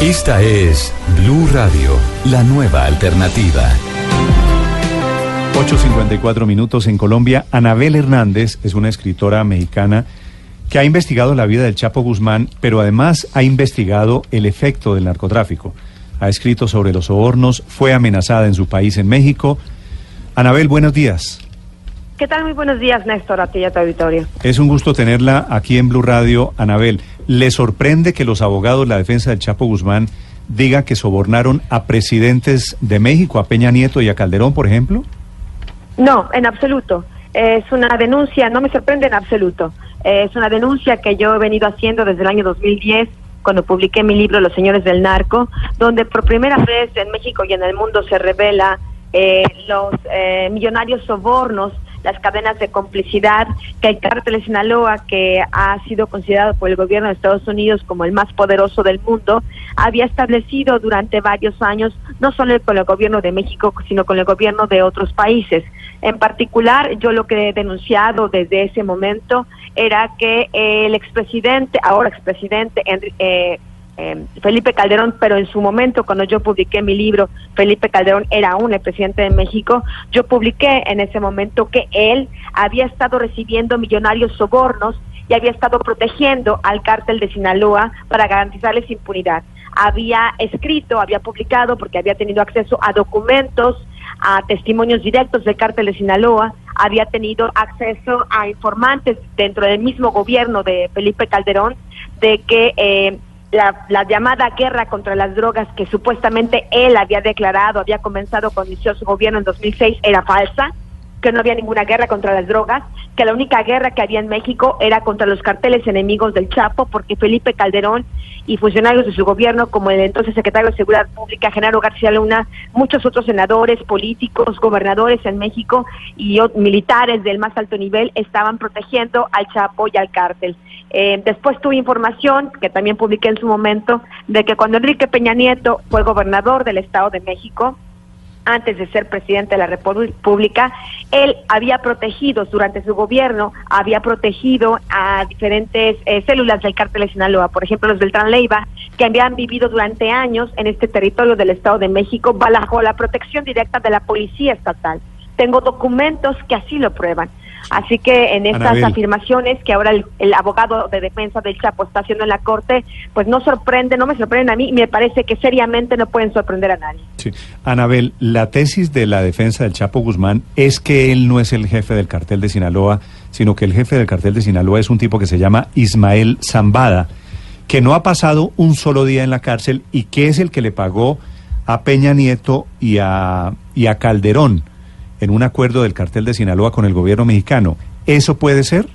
Esta es Blue Radio, la nueva alternativa. 8.54 minutos en Colombia. Anabel Hernández es una escritora mexicana que ha investigado la vida del Chapo Guzmán, pero además ha investigado el efecto del narcotráfico. Ha escrito sobre los sobornos, fue amenazada en su país, en México. Anabel, buenos días. ¿Qué tal? Muy buenos días, Néstor, a ti y a tu auditorio. Es un gusto tenerla aquí en Blue Radio. Anabel, ¿le sorprende que los abogados de la defensa del Chapo Guzmán digan que sobornaron a presidentes de México, a Peña Nieto y a Calderón, por ejemplo? No, en absoluto. Es una denuncia, no me sorprende en absoluto. Es una denuncia que yo he venido haciendo desde el año 2010 cuando publiqué mi libro Los Señores del Narco, donde por primera vez en México y en el mundo se revela eh, los eh, millonarios sobornos las cadenas de complicidad que el cártel de Sinaloa, que ha sido considerado por el gobierno de Estados Unidos como el más poderoso del mundo, había establecido durante varios años, no solo con el gobierno de México, sino con el gobierno de otros países. En particular, yo lo que he denunciado desde ese momento era que el expresidente, ahora expresidente, eh, eh, Felipe Calderón, pero en su momento, cuando yo publiqué mi libro, Felipe Calderón era aún el presidente de México, yo publiqué en ese momento que él había estado recibiendo millonarios sobornos y había estado protegiendo al cártel de Sinaloa para garantizarles impunidad. Había escrito, había publicado, porque había tenido acceso a documentos, a testimonios directos del cártel de Sinaloa, había tenido acceso a informantes dentro del mismo gobierno de Felipe Calderón de que eh, la, la, llamada guerra contra las drogas que supuestamente él había declarado, había comenzado cuando su gobierno en 2006, era falsa, que no había ninguna guerra contra las drogas, que la única guerra que había en México era contra los carteles enemigos del Chapo, porque Felipe Calderón y funcionarios de su gobierno, como el entonces secretario de Seguridad Pública, Genaro García Luna, muchos otros senadores, políticos, gobernadores en México y militares del más alto nivel estaban protegiendo al Chapo y al cártel. Eh, después tuve información, que también publiqué en su momento, de que cuando Enrique Peña Nieto fue gobernador del Estado de México, antes de ser presidente de la República, él había protegido, durante su gobierno, había protegido a diferentes eh, células del cártel de Sinaloa, por ejemplo, los Beltrán Leiva, que habían vivido durante años en este territorio del Estado de México bajo la protección directa de la policía estatal. Tengo documentos que así lo prueban. Así que en estas afirmaciones que ahora el, abogado de defensa del Chapo está haciendo en la corte, pues no sorprende, no me sorprenden a mí, me parece que seriamente no pueden sorprender a nadie. Sí. Anabel, la tesis de la defensa del Chapo Guzmán es que él no es el jefe del cartel de Sinaloa, sino que el jefe del cartel de Sinaloa es un tipo que se llama Ismael Zambada, que no ha pasado un solo día en la cárcel y que es el que le pagó a Peña Nieto y a, y a Calderón en un acuerdo del cartel de Sinaloa con el gobierno mexicano. ¿Eso puede ser?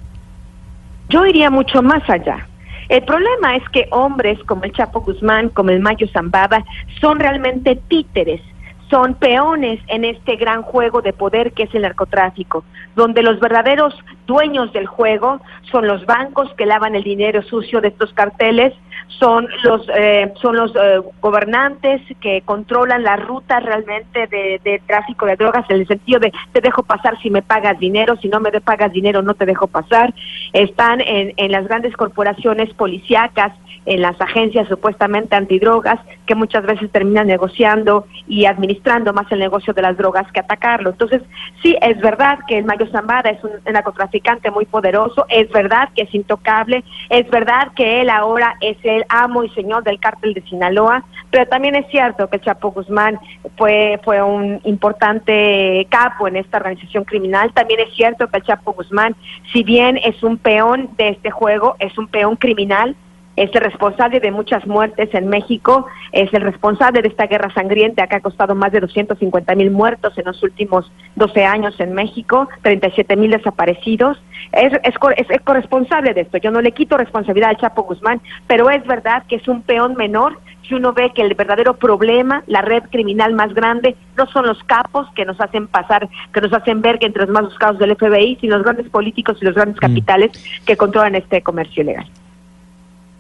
Yo iría mucho más allá. El problema es que hombres como el Chapo Guzmán, como el Mayo Zambada, son realmente títeres son peones en este gran juego de poder que es el narcotráfico, donde los verdaderos dueños del juego son los bancos que lavan el dinero sucio de estos carteles, son los eh, son los eh, gobernantes que controlan la ruta realmente de, tráfico de drogas en el sentido de te dejo pasar si me pagas dinero, si no me pagas dinero no te dejo pasar, están en, en las grandes corporaciones policíacas en las agencias supuestamente antidrogas, que muchas veces terminan negociando y administrando más el negocio de las drogas que atacarlo. Entonces, sí, es verdad que el Mayo Zambada es un narcotraficante muy poderoso, es verdad que es intocable, es verdad que él ahora es el amo y señor del cártel de Sinaloa, pero también es cierto que Chapo Guzmán fue, fue un importante capo en esta organización criminal, también es cierto que el Chapo Guzmán, si bien es un peón de este juego, es un peón criminal, es el responsable de muchas muertes en México, es el responsable de esta guerra sangrienta que ha costado más de 250 mil muertos en los últimos 12 años en México, 37 mil desaparecidos. Es, es, es, corresponsable de esto. Yo no le quito responsabilidad al Chapo Guzmán, pero es verdad que es un peón menor si uno ve que el verdadero problema, la red criminal más grande, no son los capos que nos hacen pasar, que nos hacen ver que entre los más buscados del FBI, sino los grandes políticos y los grandes capitales que controlan este comercio ilegal.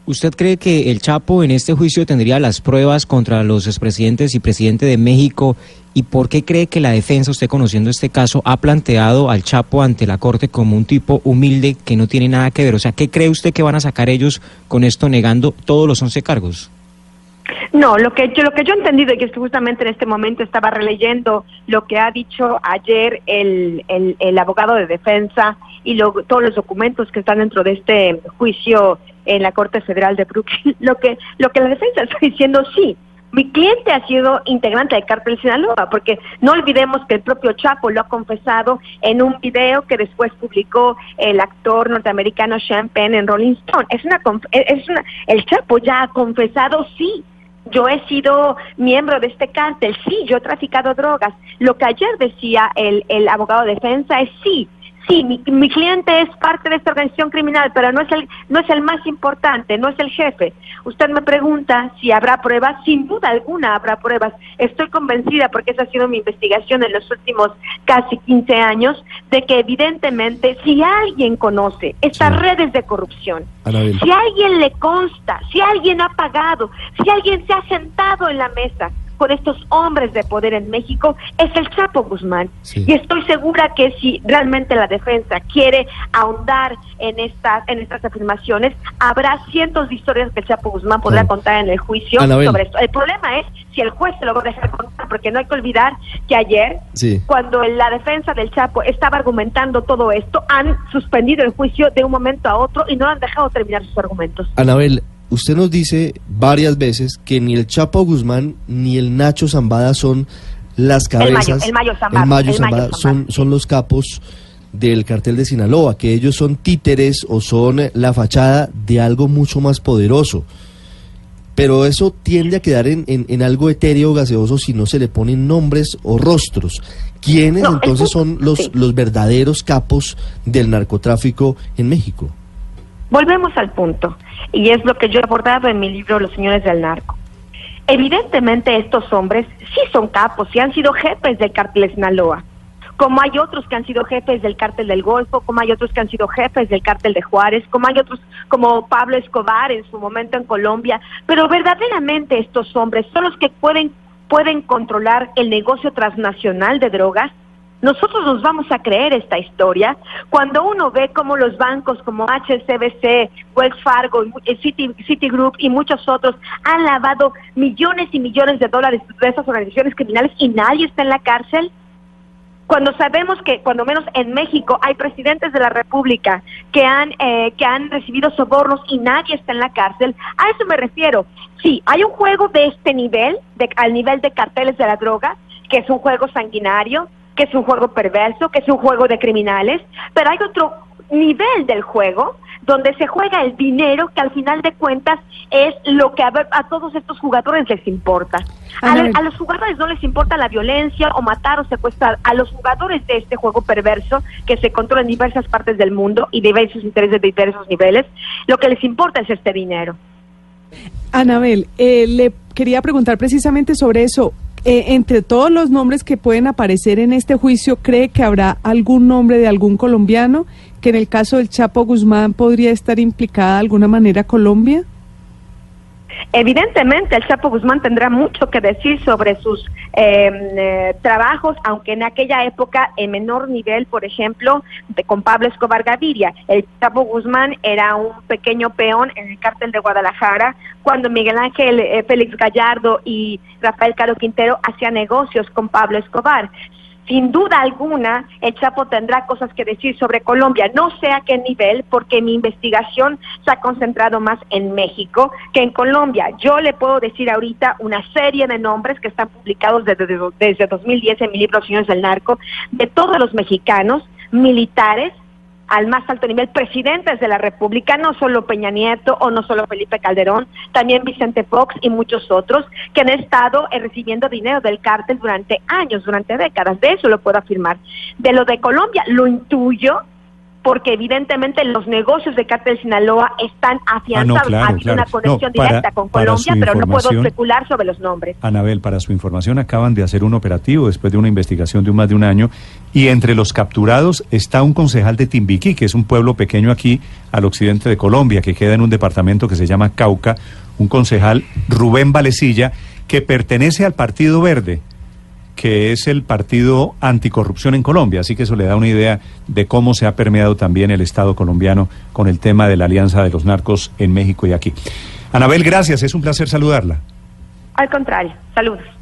¿Usted cree que el Chapo en este juicio tendría las pruebas contra los expresidentes y presidente de México? ¿Y por qué cree que la defensa, usted conociendo este caso, ha planteado al Chapo ante la Corte como un tipo humilde que no tiene nada que ver? O sea, ¿qué cree usted que van a sacar ellos con esto negando todos los 11 cargos? No, lo que yo lo que yo he entendido y que es que justamente en este momento estaba releyendo lo que ha dicho ayer el, el, el abogado de defensa y lo, todos los documentos que están dentro de este juicio en la Corte Federal de Brooklyn, lo que lo que la defensa está diciendo sí. Mi cliente ha sido integrante del cártel Sinaloa, porque no olvidemos que el propio Chapo lo ha confesado en un video que después publicó el actor norteamericano Sean Penn en Rolling Stone. Es una, es una, el Chapo ya ha confesado sí yo he sido miembro de este cártel, sí, yo he traficado drogas. Lo que ayer decía el, el abogado de defensa es sí, sí, mi, mi, cliente es parte de esta organización criminal, pero no es el no es el más importante, no es el jefe. Usted me pregunta si habrá pruebas, sin duda alguna habrá pruebas. Estoy convencida porque esa ha sido mi investigación en los últimos casi 15 años de que evidentemente si alguien conoce estas sí. redes de corrupción, si alguien le consta, si alguien ha pagado, si alguien se ha sentado en la mesa con estos hombres de poder en México es el Chapo Guzmán. Sí. Y estoy segura que si realmente la defensa quiere ahondar en estas, en estas afirmaciones, habrá cientos de historias que el Chapo Guzmán podrá contar en el juicio Anabel. sobre esto. El problema es si el juez se lo va a dejar contar, porque no hay que olvidar que ayer, sí. cuando la defensa del Chapo estaba argumentando todo esto, han suspendido el juicio de un momento a otro y no han dejado terminar sus argumentos. Anabel, usted nos dice varias veces que ni el Chapo Guzmán ni el Nacho Zambada son las cabezas. El Mayo, el Mayo Zambada, el Mayo Zambada, el Mayo son, son los capos del cartel de Sinaloa, que ellos son títeres o son la fachada de algo mucho más poderoso. Pero eso tiende a quedar en, en, en algo etéreo gaseoso si no se le ponen nombres o rostros. ¿Quiénes no, entonces son los, sí. los verdaderos capos del narcotráfico en México? Volvemos al punto, y es lo que yo he abordado en mi libro Los Señores del Narco. Evidentemente estos hombres sí son capos y han sido jefes del cártel Sinaloa, como hay otros que han sido jefes del cártel del Golfo, como hay otros que han sido jefes del cártel de Juárez, como hay otros como Pablo Escobar en su momento en Colombia, pero verdaderamente estos hombres son los que pueden pueden controlar el negocio transnacional de drogas nosotros nos vamos a creer esta historia cuando uno ve cómo los bancos como HSBC, Wells Fargo, City, Citigroup y muchos otros han lavado millones y millones de dólares de esas organizaciones criminales y nadie está en la cárcel. Cuando sabemos que, cuando menos en México, hay presidentes de la República que han, eh, que han recibido sobornos y nadie está en la cárcel, a eso me refiero. Sí, hay un juego de este nivel, de, al nivel de carteles de la droga, que es un juego sanguinario, que es un juego perverso, que es un juego de criminales, pero hay otro nivel del juego donde se juega el dinero que al final de cuentas es lo que a, ver, a todos estos jugadores les importa. A, a, los jugadores no les importa la violencia o matar o secuestrar. A los jugadores de este juego perverso que se controla en diversas partes del mundo y diversos intereses de diversos niveles, lo que les importa es este dinero. Anabel, eh, le quería preguntar precisamente sobre eso. Eh, entre todos los nombres que pueden aparecer en este juicio, ¿cree que habrá algún nombre de algún colombiano? ¿Que en el caso del Chapo Guzmán podría estar implicada de alguna manera Colombia? Evidentemente, el Chapo Guzmán tendrá mucho que decir sobre sus eh, eh, trabajos, aunque en aquella época en menor nivel, por ejemplo, de, con Pablo Escobar Gaviria. El Chapo Guzmán era un pequeño peón en el cártel de Guadalajara, cuando Miguel Ángel eh, Félix Gallardo y Rafael Caro Quintero hacían negocios con Pablo Escobar sin duda alguna, el Chapo tendrá cosas que decir sobre Colombia. No sé a qué nivel, porque mi investigación se ha concentrado más en México que en Colombia. Yo le puedo decir ahorita una serie de nombres que están publicados desde, desde 2010 en mi libro Señores del Narco, de todos los mexicanos, militares, al más alto nivel presidentes de la República, no solo Peña Nieto o no solo Felipe Calderón, también Vicente Fox y muchos otros que han estado eh, recibiendo dinero del cártel durante años, durante décadas. De eso lo puedo afirmar. De lo de Colombia, lo intuyo porque evidentemente los negocios de Cártel Sinaloa están afianzados. Ah, no, claro, ha habido claro. una conexión No, para- directa con Colombia, pero no puedo especular sobre los nombres. Anabel, para su información, acaban de hacer un operativo después de una investigación de un más de un año y entre los capturados está un concejal de Timbiquí, que es un pueblo pequeño aquí al occidente de Colombia, que queda en un departamento que se llama Cauca, un concejal Rubén Valecilla, que pertenece al Partido Verde, que es el partido anticorrupción en Colombia. Así que eso le da una idea de cómo se ha permeado también el Estado colombiano con el tema de la alianza de los narcos en México y aquí. Anabel, gracias, es un placer saludarla. Al contrario, saludos.